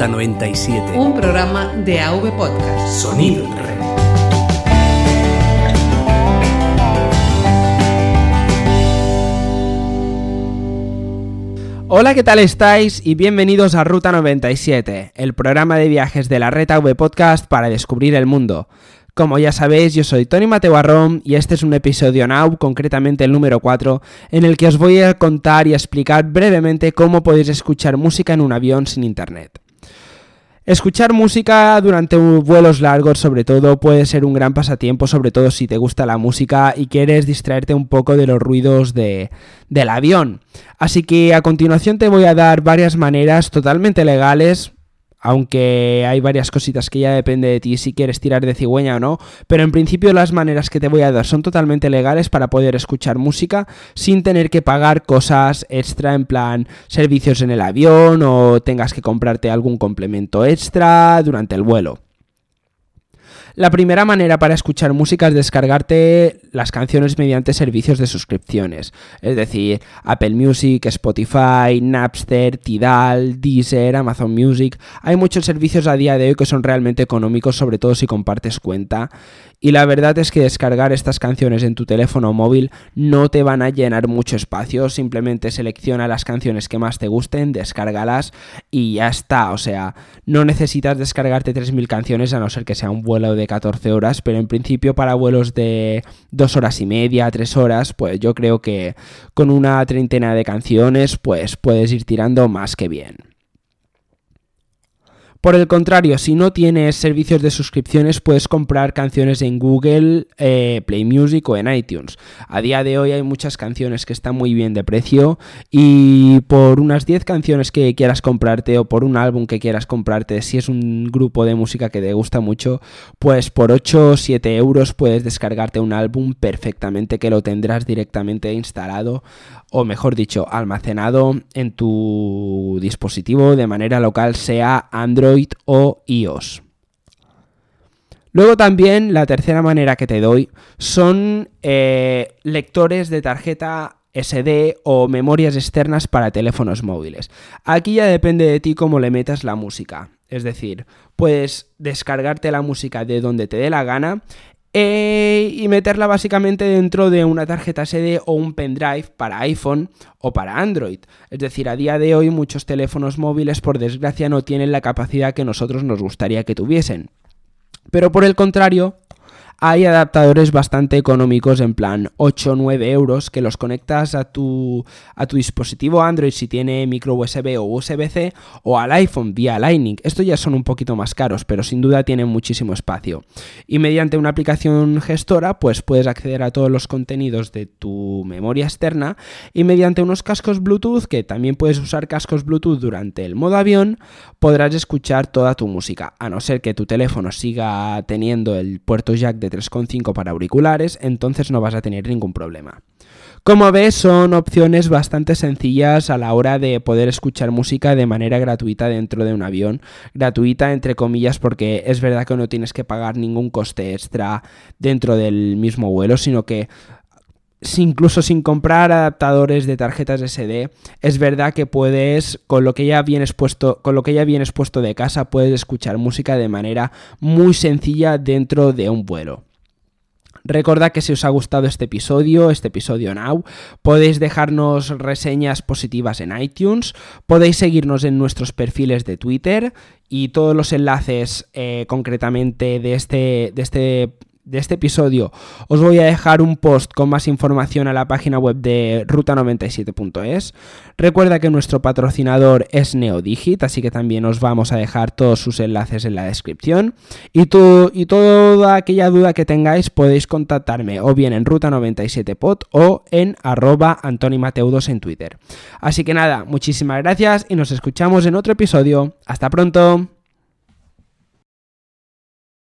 Ruta 97. Un programa de AV Podcast. Sonido en red. Hola, ¿qué tal estáis? Y bienvenidos a Ruta 97, el programa de viajes de la Red AV Podcast para descubrir el mundo. Como ya sabéis, yo soy Tony Mateo Barrón y este es un episodio Now, concretamente el número 4, en el que os voy a contar y explicar brevemente cómo podéis escuchar música en un avión sin internet. Escuchar música durante vuelos largos sobre todo puede ser un gran pasatiempo, sobre todo si te gusta la música y quieres distraerte un poco de los ruidos de, del avión. Así que a continuación te voy a dar varias maneras totalmente legales, aunque hay varias cositas que ya depende de ti si quieres tirar de cigüeña o no, pero en principio las maneras que te voy a dar son totalmente legales para poder escuchar música sin tener que pagar cosas extra en plan servicios en el avión o tengas que comprarte algún complemento extra durante el vuelo. La primera manera para escuchar música es descargarte las canciones mediante servicios de suscripciones, es decir, Apple Music, Spotify, Napster, Tidal, Deezer, Amazon Music. Hay muchos servicios a día de hoy que son realmente económicos, sobre todo si compartes cuenta. Y la verdad es que descargar estas canciones en tu teléfono móvil no te van a llenar mucho espacio, simplemente selecciona las canciones que más te gusten, descárgalas y ya está. O sea, no necesitas descargarte 3.000 canciones a no ser que sea un vuelo de 14 horas, pero en principio para vuelos de 2 horas y media, 3 horas, pues yo creo que con una treintena de canciones pues puedes ir tirando más que bien. Por el contrario, si no tienes servicios de suscripciones, puedes comprar canciones en Google eh, Play Music o en iTunes. A día de hoy hay muchas canciones que están muy bien de precio y por unas 10 canciones que quieras comprarte o por un álbum que quieras comprarte, si es un grupo de música que te gusta mucho, pues por 8 o 7 euros puedes descargarte un álbum perfectamente que lo tendrás directamente instalado o mejor dicho, almacenado en tu dispositivo de manera local, sea Android o iOS. Luego también la tercera manera que te doy son eh, lectores de tarjeta SD o memorias externas para teléfonos móviles. Aquí ya depende de ti cómo le metas la música. Es decir, puedes descargarte la música de donde te dé la gana eh, y meterla básicamente dentro de una tarjeta SD o un pendrive para iPhone o para Android. Es decir, a día de hoy muchos teléfonos móviles por desgracia no tienen la capacidad que nosotros nos gustaría que tuviesen. Pero por el contrario, hay adaptadores bastante económicos en plan 8 o 9 euros que los conectas a tu, a tu dispositivo Android si tiene micro USB o USB-C o al iPhone vía Lightning. Estos ya son un poquito más caros, pero sin duda tienen muchísimo espacio. Y mediante una aplicación gestora, pues puedes acceder a todos los contenidos de tu memoria externa y mediante unos cascos Bluetooth, que también puedes usar cascos Bluetooth durante el modo avión, podrás escuchar toda tu música, a no ser que tu teléfono siga teniendo el puerto jack de 3,5 para auriculares, entonces no vas a tener ningún problema. Como ves, son opciones bastante sencillas a la hora de poder escuchar música de manera gratuita dentro de un avión. Gratuita, entre comillas, porque es verdad que no tienes que pagar ningún coste extra dentro del mismo vuelo, sino que incluso sin comprar adaptadores de tarjetas SD, es verdad que puedes, con lo que ya vienes puesto, con lo que ya vienes puesto de casa, puedes escuchar música de manera muy sencilla dentro de un vuelo. Recordad que si os ha gustado este episodio, este episodio Now, podéis dejarnos reseñas positivas en iTunes, podéis seguirnos en nuestros perfiles de Twitter y todos los enlaces eh, concretamente de este, de este de este episodio os voy a dejar un post con más información a la página web de ruta97.es. Recuerda que nuestro patrocinador es Neodigit, así que también os vamos a dejar todos sus enlaces en la descripción. Y, y toda aquella duda que tengáis podéis contactarme o bien en ruta97pod o en arroba antonimateudos en Twitter. Así que nada, muchísimas gracias y nos escuchamos en otro episodio. Hasta pronto.